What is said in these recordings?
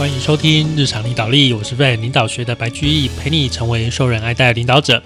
欢迎收听日常领导力，我是非领导学的白居易，陪你成为受人爱戴的领导者。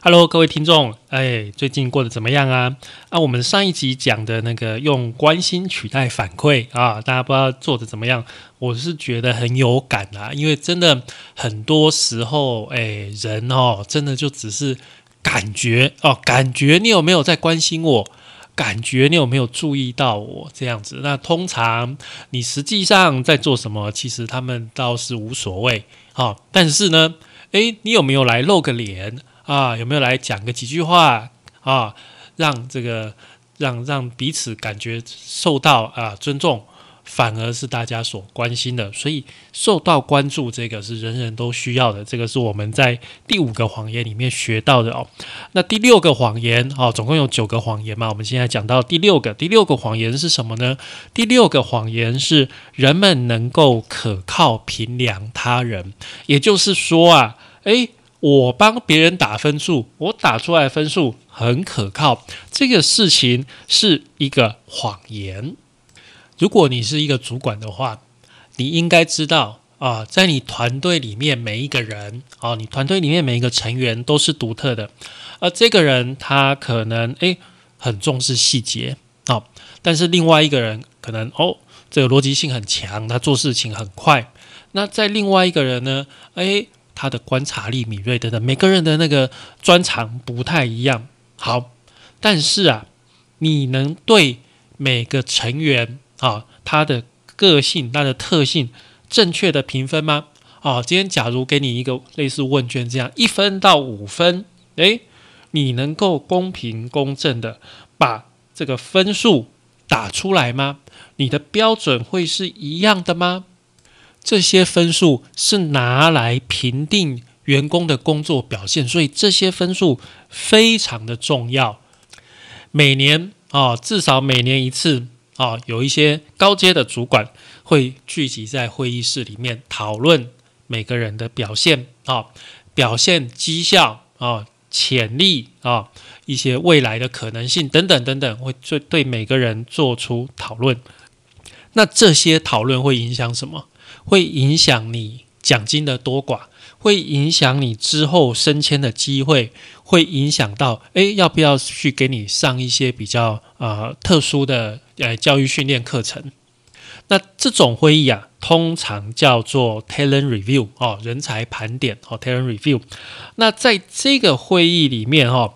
Hello，各位听众，哎，最近过得怎么样啊？啊，我们上一集讲的那个用关心取代反馈啊，大家不知道做的怎么样？我是觉得很有感啊，因为真的很多时候，哎，人哦，真的就只是感觉哦，感觉你有没有在关心我？感觉你有没有注意到我这样子？那通常你实际上在做什么？其实他们倒是无所谓啊。但是呢，诶，你有没有来露个脸啊？有没有来讲个几句话啊？让这个让让彼此感觉受到啊尊重。反而是大家所关心的，所以受到关注，这个是人人都需要的。这个是我们在第五个谎言里面学到的哦。那第六个谎言哦，总共有九个谎言嘛？我们现在讲到第六个，第六个谎言是什么呢？第六个谎言是人们能够可靠评量他人，也就是说啊，诶，我帮别人打分数，我打出来分数很可靠，这个事情是一个谎言。如果你是一个主管的话，你应该知道啊，在你团队里面每一个人啊，你团队里面每一个成员都是独特的。而这个人他可能诶很重视细节啊，但是另外一个人可能哦这个逻辑性很强，他做事情很快。那在另外一个人呢，诶他的观察力敏锐等等，每个人的那个专长不太一样。好，但是啊，你能对每个成员啊，他的个性、他的特性，正确的评分吗？啊，今天假如给你一个类似问卷这样，一分到五分，诶，你能够公平公正的把这个分数打出来吗？你的标准会是一样的吗？这些分数是拿来评定员工的工作表现，所以这些分数非常的重要。每年啊，至少每年一次。啊，有一些高阶的主管会聚集在会议室里面讨论每个人的表现啊，表现绩效啊，潜力啊，一些未来的可能性等等等等，会对对每个人做出讨论。那这些讨论会影响什么？会影响你奖金的多寡。会影响你之后升迁的机会，会影响到诶要不要去给你上一些比较呃特殊的呃教育训练课程？那这种会议啊，通常叫做 talent review 哦，人才盘点哦，talent review。那在这个会议里面哈，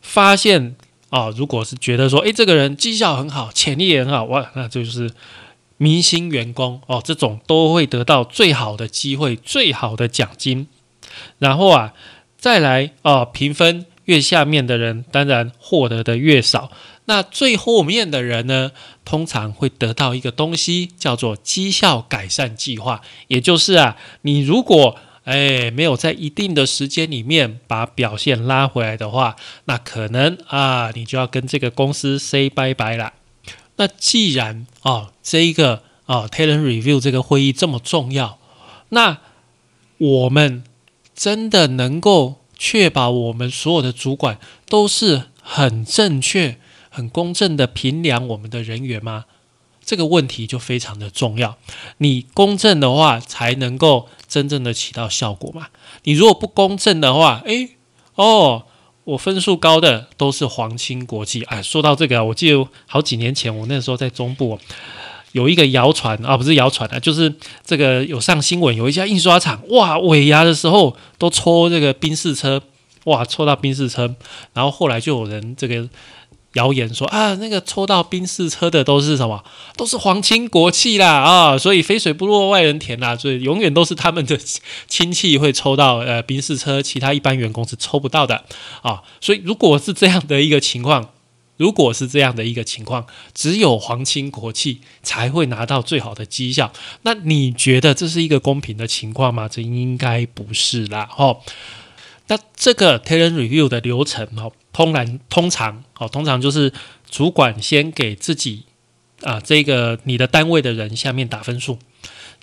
发现啊，如果是觉得说诶这个人绩效很好，潜力也很好，哇，那就是。明星员工哦，这种都会得到最好的机会、最好的奖金。然后啊，再来哦，评分越下面的人，当然获得的越少。那最后面的人呢，通常会得到一个东西，叫做绩效改善计划。也就是啊，你如果哎没有在一定的时间里面把表现拉回来的话，那可能啊，你就要跟这个公司 say 拜拜了。那既然啊，这一个啊，talent review 这个会议这么重要，那我们真的能够确保我们所有的主管都是很正确、很公正的评量我们的人员吗？这个问题就非常的重要。你公正的话，才能够真正的起到效果嘛。你如果不公正的话，诶，哦。我分数高的都是皇亲国戚。哎，说到这个，我记得好几年前，我那时候在中部有一个谣传啊，不是谣传啊，就是这个有上新闻，有一家印刷厂，哇，尾牙的时候都抽这个宾士车，哇，抽到宾士车，然后后来就有人这个。谣言说啊，那个抽到宾士车的都是什么？都是皇亲国戚啦啊！所以肥水不落外人田啦，所以永远都是他们的亲戚会抽到呃宾士车，其他一般员工是抽不到的啊。所以如果是这样的一个情况，如果是这样的一个情况，只有皇亲国戚才会拿到最好的绩效，那你觉得这是一个公平的情况吗？这应该不是啦，哦。那这个 talent review 的流程哦，通然通常哦，通常就是主管先给自己啊这个你的单位的人下面打分数，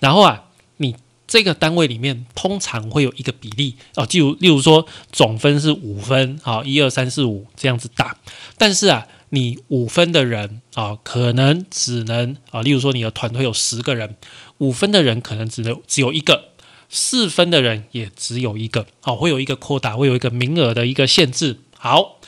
然后啊，你这个单位里面通常会有一个比例哦，例如例如说总分是五分啊，一二三四五这样子打，但是啊，你五分的人啊，可能只能啊，例如说你的团队有十个人，五分的人可能只有只有一个，四分的人也只有一个。好，会有一个扩大，会有一个名额的一个限制。好，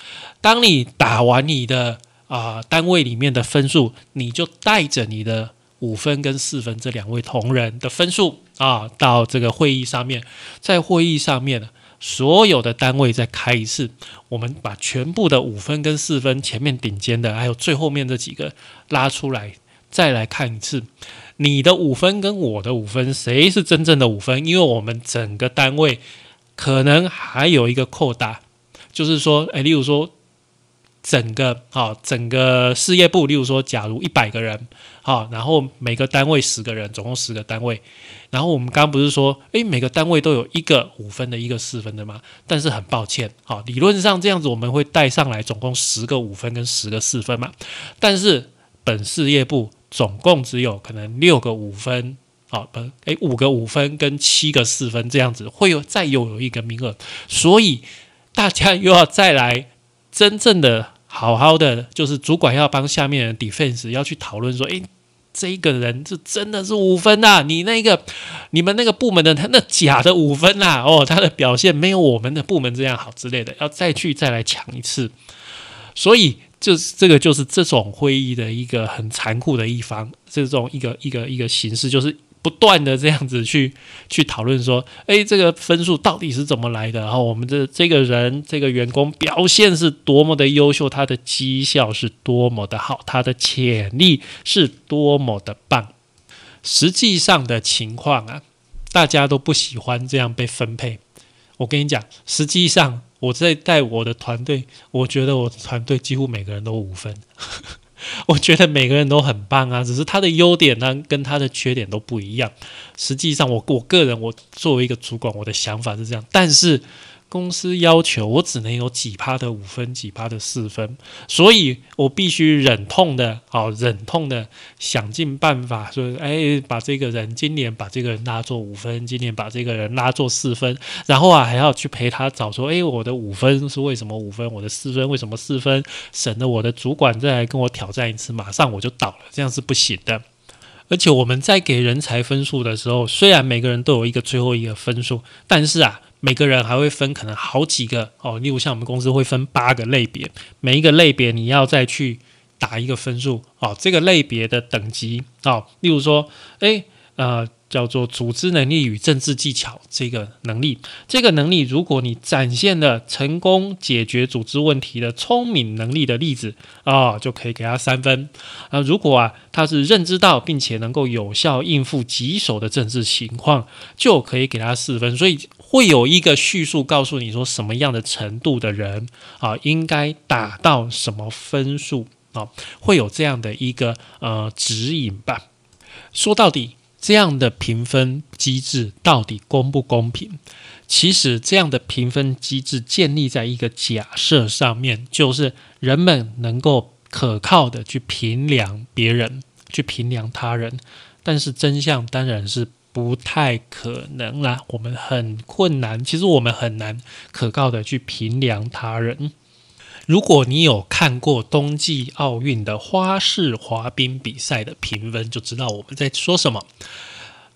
当你打完你的啊单位里面的分数，你就带着你的五分跟四分这两位同仁的分数啊，到这个会议上面，在会议上面。所有的单位再开一次，我们把全部的五分跟四分前面顶尖的，还有最后面这几个拉出来，再来看一次，你的五分跟我的五分，谁是真正的五分？因为我们整个单位可能还有一个扩大，就是说，诶，例如说。整个好，整个事业部，例如说，假如一百个人，好，然后每个单位十个人，总共十个单位。然后我们刚刚不是说，诶，每个单位都有一个五分的，一个四分的吗？但是很抱歉，好，理论上这样子我们会带上来总共十个五分跟十个四分嘛。但是本事业部总共只有可能六个五分，好，不，诶，五个五分跟七个四分这样子，会有再又有一个名额，所以大家又要再来真正的。好好的，就是主管要帮下面人 defense，要去讨论说，诶，这一个人是真的是五分呐，你那个你们那个部门的他那假的五分呐，哦，他的表现没有我们的部门这样好之类的，要再去再来抢一次，所以就是这个就是这种会议的一个很残酷的一方，这种一个一个一个形式就是。不断的这样子去去讨论说，诶，这个分数到底是怎么来的？然后我们的这个人这个员工表现是多么的优秀，他的绩效是多么的好，他的潜力是多么的棒。实际上的情况啊，大家都不喜欢这样被分配。我跟你讲，实际上我在带我的团队，我觉得我的团队几乎每个人都五分。我觉得每个人都很棒啊，只是他的优点呢跟他的缺点都不一样。实际上，我我个人我作为一个主管，我的想法是这样，但是。公司要求我只能有几趴的五分，几趴的四分，所以我必须忍痛的，好忍痛的想尽办法说，哎，把这个人今年把这个人拉做五分，今年把这个人拉做四分，然后啊还要去陪他找说，哎，我的五分是为什么五分，我的四分为什么四分，省得我的主管再来跟我挑战一次，马上我就倒了，这样是不行的。而且我们在给人才分数的时候，虽然每个人都有一个最后一个分数，但是啊。每个人还会分可能好几个哦，例如像我们公司会分八个类别，每一个类别你要再去打一个分数哦，这个类别的等级哦，例如说，诶，呃。叫做组织能力与政治技巧这个能力，这个能力，如果你展现了成功解决组织问题的聪明能力的例子啊，就可以给他三分啊。如果啊他是认知到并且能够有效应付棘手的政治情况，就可以给他四分。所以会有一个叙述告诉你说什么样的程度的人啊应该达到什么分数啊，会有这样的一个呃指引吧。说到底。这样的评分机制到底公不公平？其实，这样的评分机制建立在一个假设上面，就是人们能够可靠的去评量别人，去评量他人。但是真相当然是不太可能啦，我们很困难，其实我们很难可靠的去评量他人。如果你有看过冬季奥运的花式滑冰比赛的评分，就知道我们在说什么。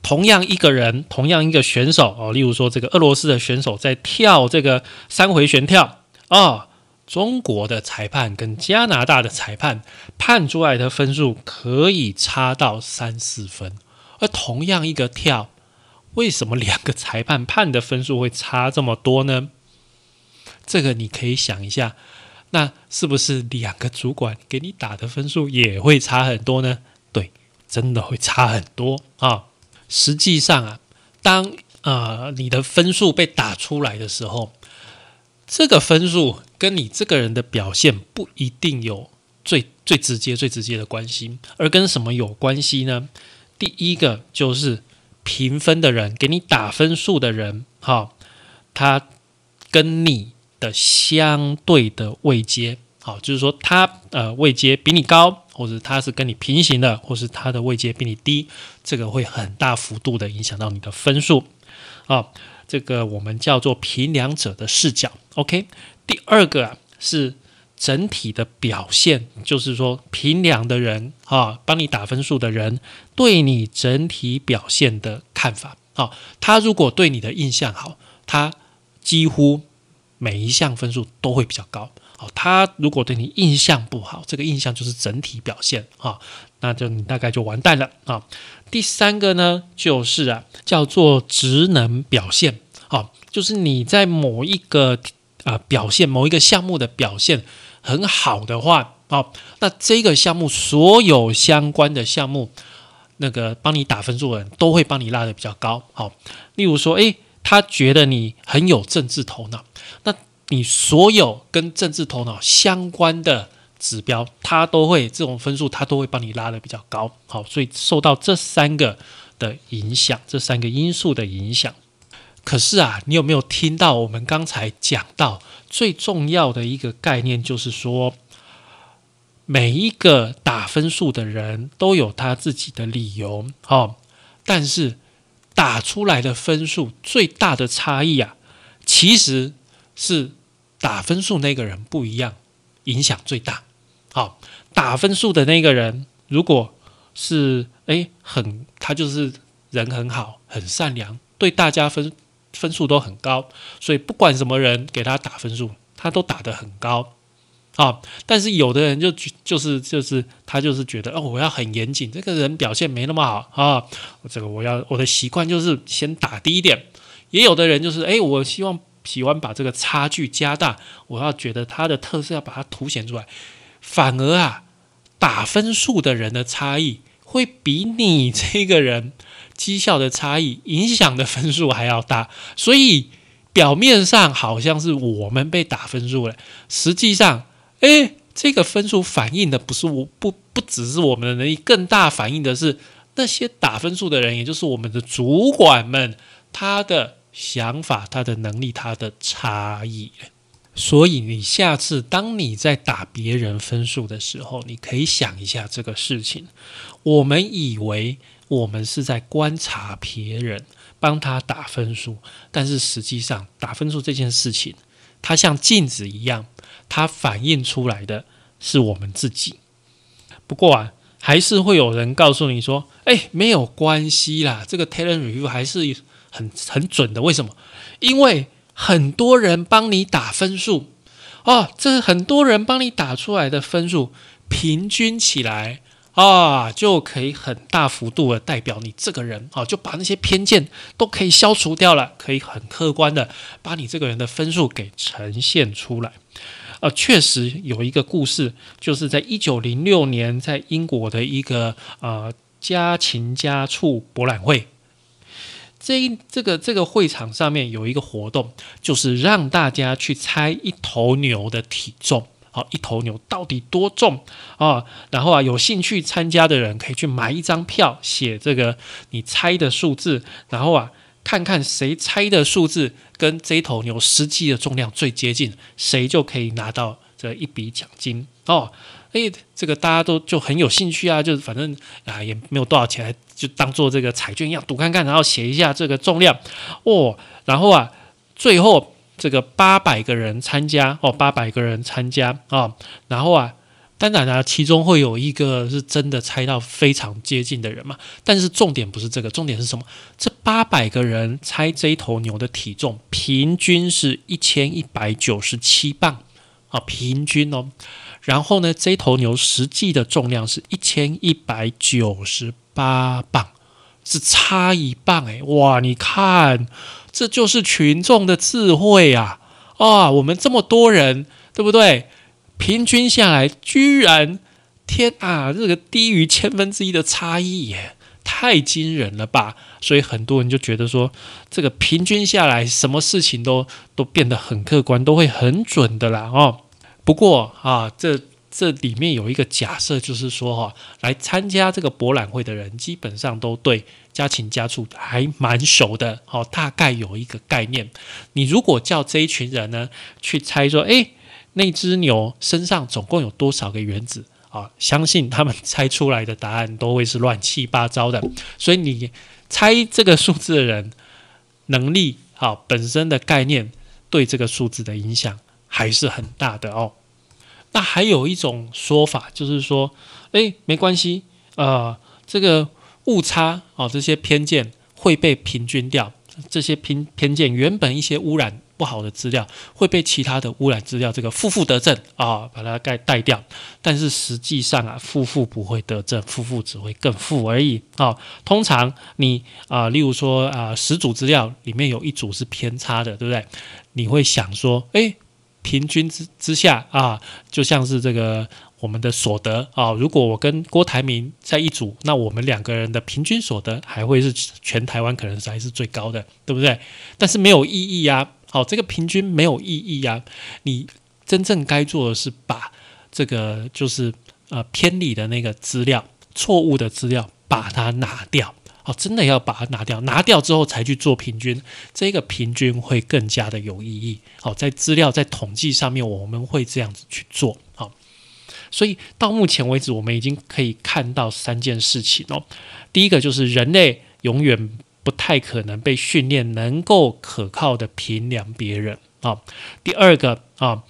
同样一个人，同样一个选手哦，例如说这个俄罗斯的选手在跳这个三回旋跳啊，中国的裁判跟加拿大的裁判判出来的分数可以差到三四分。而同样一个跳，为什么两个裁判判的分数会差这么多呢？这个你可以想一下。那是不是两个主管给你打的分数也会差很多呢？对，真的会差很多啊！实际上啊，当呃你的分数被打出来的时候，这个分数跟你这个人的表现不一定有最最直接、最直接的关系，而跟什么有关系呢？第一个就是评分的人给你打分数的人，哈，他跟你。的相对的位阶，好，就是说他呃位阶比你高，或者他是跟你平行的，或是他的位阶比你低，这个会很大幅度的影响到你的分数啊。这个我们叫做评量者的视角。OK，第二个啊是整体的表现，就是说评量的人啊，帮你打分数的人对你整体表现的看法啊。他如果对你的印象好，他几乎每一项分数都会比较高。好，他如果对你印象不好，这个印象就是整体表现啊，那就你大概就完蛋了啊。第三个呢，就是啊，叫做职能表现啊，就是你在某一个啊表现某一个项目的表现很好的话，好，那这个项目所有相关的项目，那个帮你打分数的人都会帮你拉的比较高。好，例如说，诶，他觉得你很有政治头脑，那。你所有跟政治头脑相关的指标，它都会这种分数，它都会帮你拉的比较高。好，所以受到这三个的影响，这三个因素的影响。可是啊，你有没有听到我们刚才讲到最重要的一个概念，就是说每一个打分数的人都有他自己的理由。好，但是打出来的分数最大的差异啊，其实是。打分数那个人不一样，影响最大。好，打分数的那个人，如果是诶很他就是人很好，很善良，对大家分分数都很高，所以不管什么人给他打分数，他都打得很高。啊，但是有的人就就是就是他就是觉得哦，我要很严谨，这个人表现没那么好啊，这个我要我的习惯就是先打低一点。也有的人就是诶，我希望。喜欢把这个差距加大，我要觉得它的特色要把它凸显出来，反而啊，打分数的人的差异会比你这个人绩效的差异影响的分数还要大，所以表面上好像是我们被打分数了，实际上，哎，这个分数反映的不是我不不只是我们的能力，更大反映的是那些打分数的人，也就是我们的主管们，他的。想法、他的能力、他的差异，所以你下次当你在打别人分数的时候，你可以想一下这个事情。我们以为我们是在观察别人，帮他打分数，但是实际上打分数这件事情，它像镜子一样，它反映出来的是我们自己。不过啊，还是会有人告诉你说：“哎，没有关系啦，这个 talent review 还是。”很很准的，为什么？因为很多人帮你打分数哦，这是很多人帮你打出来的分数，平均起来啊，就可以很大幅度的代表你这个人啊，就把那些偏见都可以消除掉了，可以很客观的把你这个人的分数给呈现出来。呃，确实有一个故事，就是在一九零六年，在英国的一个呃家禽家畜博览会。这一这个这个会场上面有一个活动，就是让大家去猜一头牛的体重，好，一头牛到底多重啊？然后啊，有兴趣参加的人可以去买一张票，写这个你猜的数字，然后啊，看看谁猜的数字跟这头牛实际的重量最接近，谁就可以拿到这一笔奖金哦。哎，这个大家都就很有兴趣啊，就是反正啊也没有多少钱，就当做这个彩券一样赌看看，然后写一下这个重量哦，然后啊最后这个八百个人参加哦，八百个人参加啊，然后啊当然啊其中会有一个是真的猜到非常接近的人嘛，但是重点不是这个，重点是什么？这八百个人猜这头牛的体重平均是一千一百九十七磅啊，平均哦。然后呢，这头牛实际的重量是一千一百九十八磅，是差一磅诶，哇！你看，这就是群众的智慧啊！啊，我们这么多人，对不对？平均下来，居然天啊，这个低于千分之一的差异耶，太惊人了吧！所以很多人就觉得说，这个平均下来，什么事情都都变得很客观，都会很准的啦，哦。不过啊，这这里面有一个假设，就是说哈，来参加这个博览会的人，基本上都对家禽家畜还蛮熟的，好，大概有一个概念。你如果叫这一群人呢去猜说，哎，那只牛身上总共有多少个原子啊？相信他们猜出来的答案都会是乱七八糟的。所以你猜这个数字的人能力好本身的概念对这个数字的影响。还是很大的哦。那还有一种说法就是说，哎，没关系，呃，这个误差哦，这些偏见会被平均掉。这些偏偏见，原本一些污染不好的资料，会被其他的污染资料这个负负得正啊，把它盖带掉。但是实际上啊，负负不会得正，负负只会更负而已啊。通常你啊，例如说啊，十组资料里面有一组是偏差的，对不对？你会想说，哎，平均之之下啊，就像是这个。我们的所得啊，如果我跟郭台铭在一组，那我们两个人的平均所得还会是全台湾可能才是最高的，对不对？但是没有意义呀，好，这个平均没有意义呀。你真正该做的是把这个就是呃偏离的那个资料、错误的资料把它拿掉，哦，真的要把它拿掉，拿掉之后才去做平均，这个平均会更加的有意义。好，在资料在统计上面，我们会这样子去做，好。所以到目前为止，我们已经可以看到三件事情哦。第一个就是人类永远不太可能被训练能够可靠的评量别人啊。第二个啊，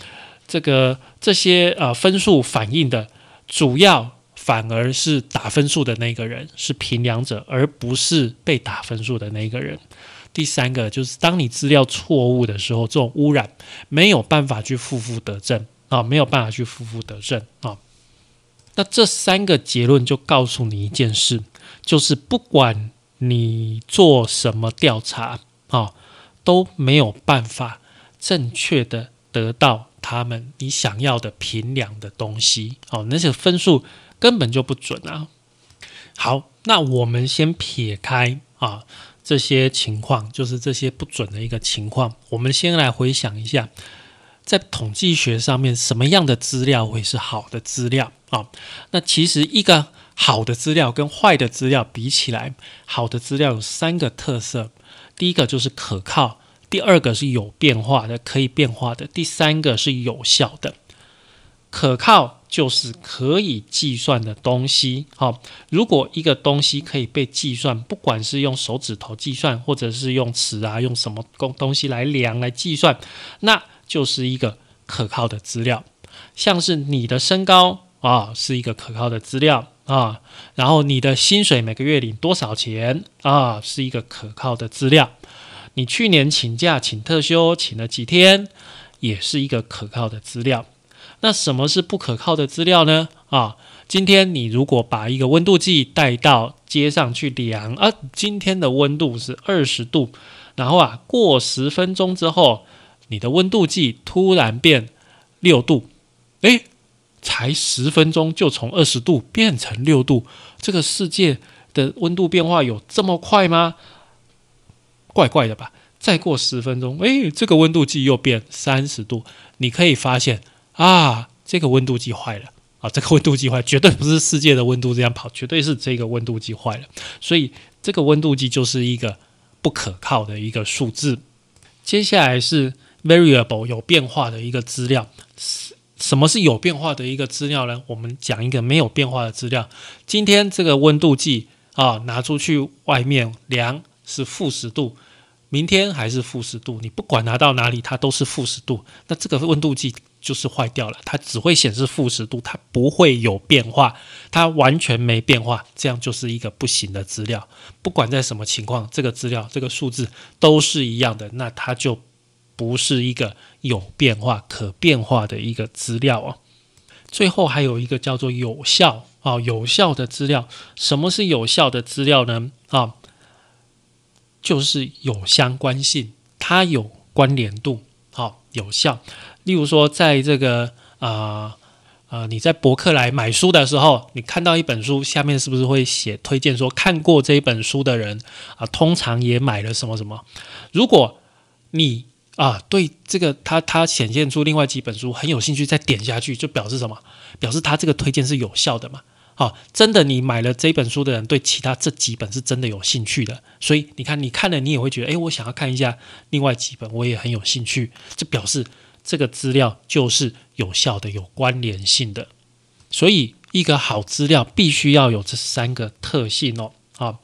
这个这些呃分数反映的主要反而是打分数的那个人是评量者，而不是被打分数的那个人。第三个就是当你资料错误的时候，这种污染没有办法去负负得正。啊，没有办法去负负得正啊。那这三个结论就告诉你一件事，就是不管你做什么调查啊，都没有办法正确的得到他们你想要的评量的东西。哦，那些分数根本就不准啊。好，那我们先撇开啊这些情况，就是这些不准的一个情况，我们先来回想一下。在统计学上面，什么样的资料会是好的资料啊？那其实一个好的资料跟坏的资料比起来，好的资料有三个特色：第一个就是可靠，第二个是有变化的，可以变化的，第三个是有效的。可靠就是可以计算的东西。好，如果一个东西可以被计算，不管是用手指头计算，或者是用尺啊，用什么工东西来量来计算，那就是一个可靠的资料，像是你的身高啊，是一个可靠的资料啊。然后你的薪水每个月领多少钱啊，是一个可靠的资料。你去年请假请特休请了几天，也是一个可靠的资料。那什么是不可靠的资料呢？啊，今天你如果把一个温度计带到街上去量啊，今天的温度是二十度，然后啊，过十分钟之后。你的温度计突然变六度，诶，才十分钟就从二十度变成六度，这个世界的温度变化有这么快吗？怪怪的吧？再过十分钟，诶，这个温度计又变三十度，你可以发现啊，这个温度计坏了啊，这个温度计坏，绝对不是世界的温度这样跑，绝对是这个温度计坏了，所以这个温度计就是一个不可靠的一个数字。接下来是。variable 有变化的一个资料，什么是有变化的一个资料呢？我们讲一个没有变化的资料。今天这个温度计啊，拿出去外面量是负十度，明天还是负十度，你不管拿到哪里，它都是负十度。那这个温度计就是坏掉了，它只会显示负十度，它不会有变化，它完全没变化，这样就是一个不行的资料。不管在什么情况，这个资料这个数字都是一样的，那它就。不是一个有变化、可变化的一个资料哦。最后还有一个叫做有效啊，有效的资料。什么是有效的资料呢？啊，就是有相关性，它有关联度，好有效。例如说，在这个啊啊，你在博客来买书的时候，你看到一本书，下面是不是会写推荐说看过这一本书的人啊，通常也买了什么什么？如果你啊，对这个他他显现出另外几本书很有兴趣，再点下去就表示什么？表示他这个推荐是有效的嘛？好，真的你买了这本书的人对其他这几本是真的有兴趣的，所以你看你看了你也会觉得，哎，我想要看一下另外几本，我也很有兴趣，这表示这个资料就是有效的、有关联性的。所以一个好资料必须要有这三个特性哦，啊，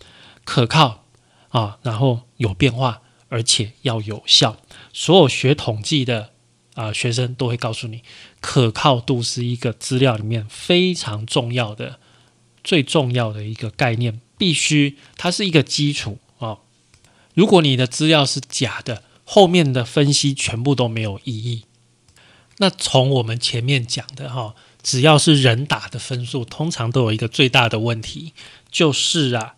可靠啊，然后有变化。而且要有效，所有学统计的啊学生都会告诉你，可靠度是一个资料里面非常重要的、最重要的一个概念，必须它是一个基础啊。如果你的资料是假的，后面的分析全部都没有意义。那从我们前面讲的哈，只要是人打的分数，通常都有一个最大的问题，就是啊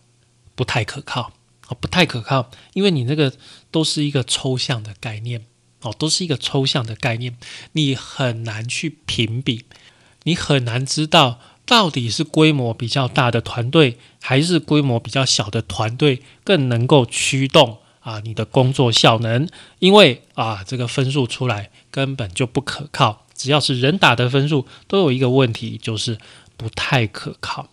不太可靠。哦，不太可靠，因为你那个都是一个抽象的概念。哦，都是一个抽象的概念，你很难去评比，你很难知道到底是规模比较大的团队，还是规模比较小的团队更能够驱动。啊，你的工作效能，因为啊，这个分数出来根本就不可靠。只要是人打的分数，都有一个问题，就是不太可靠。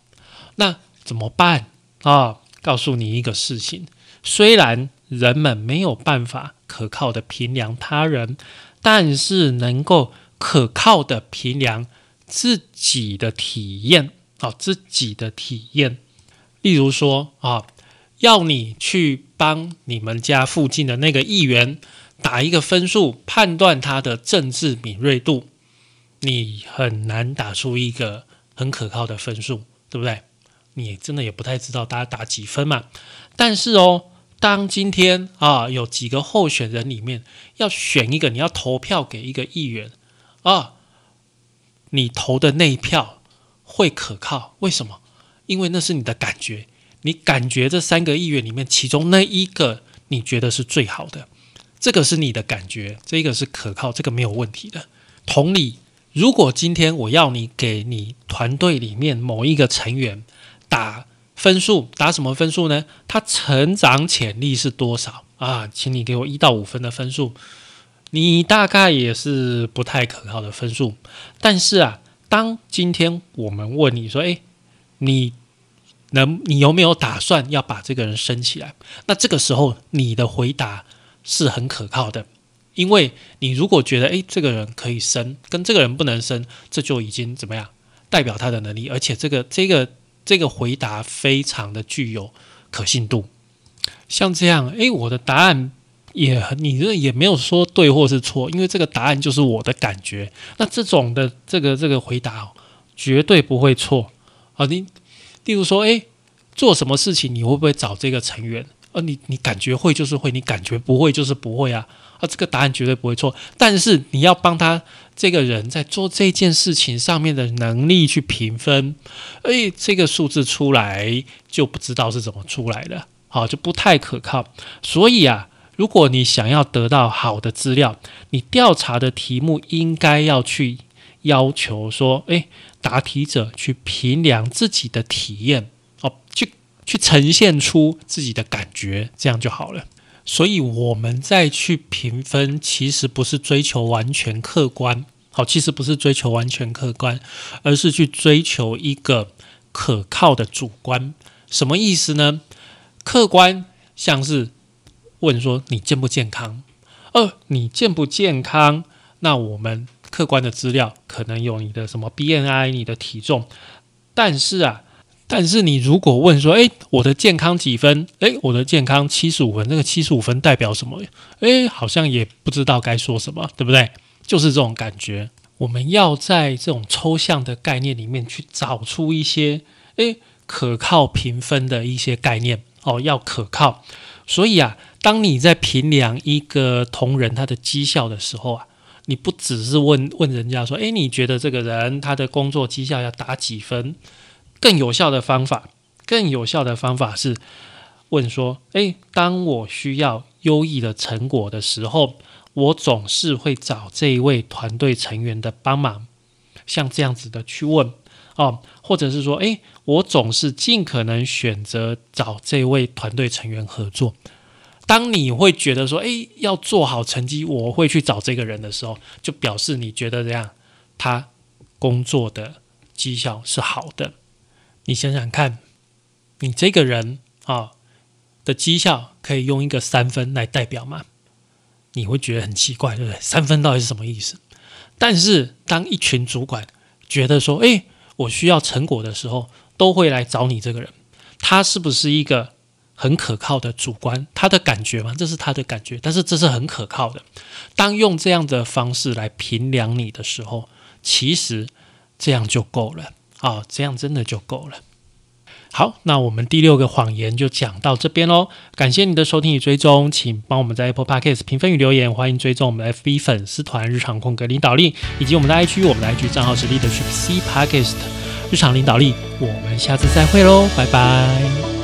那怎么办啊？告诉你一个事情：虽然人们没有办法可靠的评量他人，但是能够可靠的评量自己的体验。啊，自己的体验。例如说啊。要你去帮你们家附近的那个议员打一个分数，判断他的政治敏锐度，你很难打出一个很可靠的分数，对不对？你真的也不太知道大家打几分嘛。但是哦，当今天啊有几个候选人里面要选一个，你要投票给一个议员啊，你投的那一票会可靠？为什么？因为那是你的感觉。你感觉这三个议员里面，其中那一个你觉得是最好的，这个是你的感觉，这个是可靠，这个没有问题的。同理，如果今天我要你给你团队里面某一个成员打分数，打什么分数呢？他成长潜力是多少啊？请你给我一到五分的分数，你大概也是不太可靠的分数。但是啊，当今天我们问你说，诶，你。能，你有没有打算要把这个人升起来？那这个时候你的回答是很可靠的，因为你如果觉得诶这个人可以生，跟这个人不能生，这就已经怎么样代表他的能力，而且这个这个这个回答非常的具有可信度。像这样，诶，我的答案也你这也没有说对或是错，因为这个答案就是我的感觉。那这种的这个这个回答绝对不会错啊，你。例如说，哎，做什么事情你会不会找这个成员？呃，你你感觉会就是会，你感觉不会就是不会啊。啊，这个答案绝对不会错。但是你要帮他这个人在做这件事情上面的能力去评分，哎，这个数字出来就不知道是怎么出来的，好，就不太可靠。所以啊，如果你想要得到好的资料，你调查的题目应该要去要求说，哎。答题者去评量自己的体验，哦，去去呈现出自己的感觉，这样就好了。所以我们再去评分，其实不是追求完全客观，好，其实不是追求完全客观，而是去追求一个可靠的主观。什么意思呢？客观像是问说你健不健康，呃，你健不健康？那我们。客观的资料可能有你的什么 BNI，你的体重，但是啊，但是你如果问说，哎，我的健康几分？哎，我的健康七十五分，那个七十五分代表什么？哎，好像也不知道该说什么，对不对？就是这种感觉。我们要在这种抽象的概念里面去找出一些，哎，可靠评分的一些概念哦，要可靠。所以啊，当你在评量一个同仁他的绩效的时候啊。你不只是问问人家说，诶，你觉得这个人他的工作绩效要打几分？更有效的方法，更有效的方法是问说，诶，当我需要优异的成果的时候，我总是会找这一位团队成员的帮忙，像这样子的去问哦，或者是说，诶，我总是尽可能选择找这位团队成员合作。当你会觉得说，诶，要做好成绩，我会去找这个人的时候，就表示你觉得这样，他工作的绩效是好的。你想想看，你这个人啊的绩效可以用一个三分来代表吗？你会觉得很奇怪，对不对？三分到底是什么意思？但是当一群主管觉得说，诶，我需要成果的时候，都会来找你这个人，他是不是一个？很可靠的主观，他的感觉嘛，这是他的感觉，但是这是很可靠的。当用这样的方式来评量你的时候，其实这样就够了哦，这样真的就够了。好，那我们第六个谎言就讲到这边喽。感谢你的收听与追踪，请帮我们在 Apple Podcast 评分与留言，欢迎追踪我们的 FB 粉丝团日常空格领导力，以及我们的 IG，我们的 IG 账号是 Leadership C Podcast 日常领导力。我们下次再会喽，拜拜。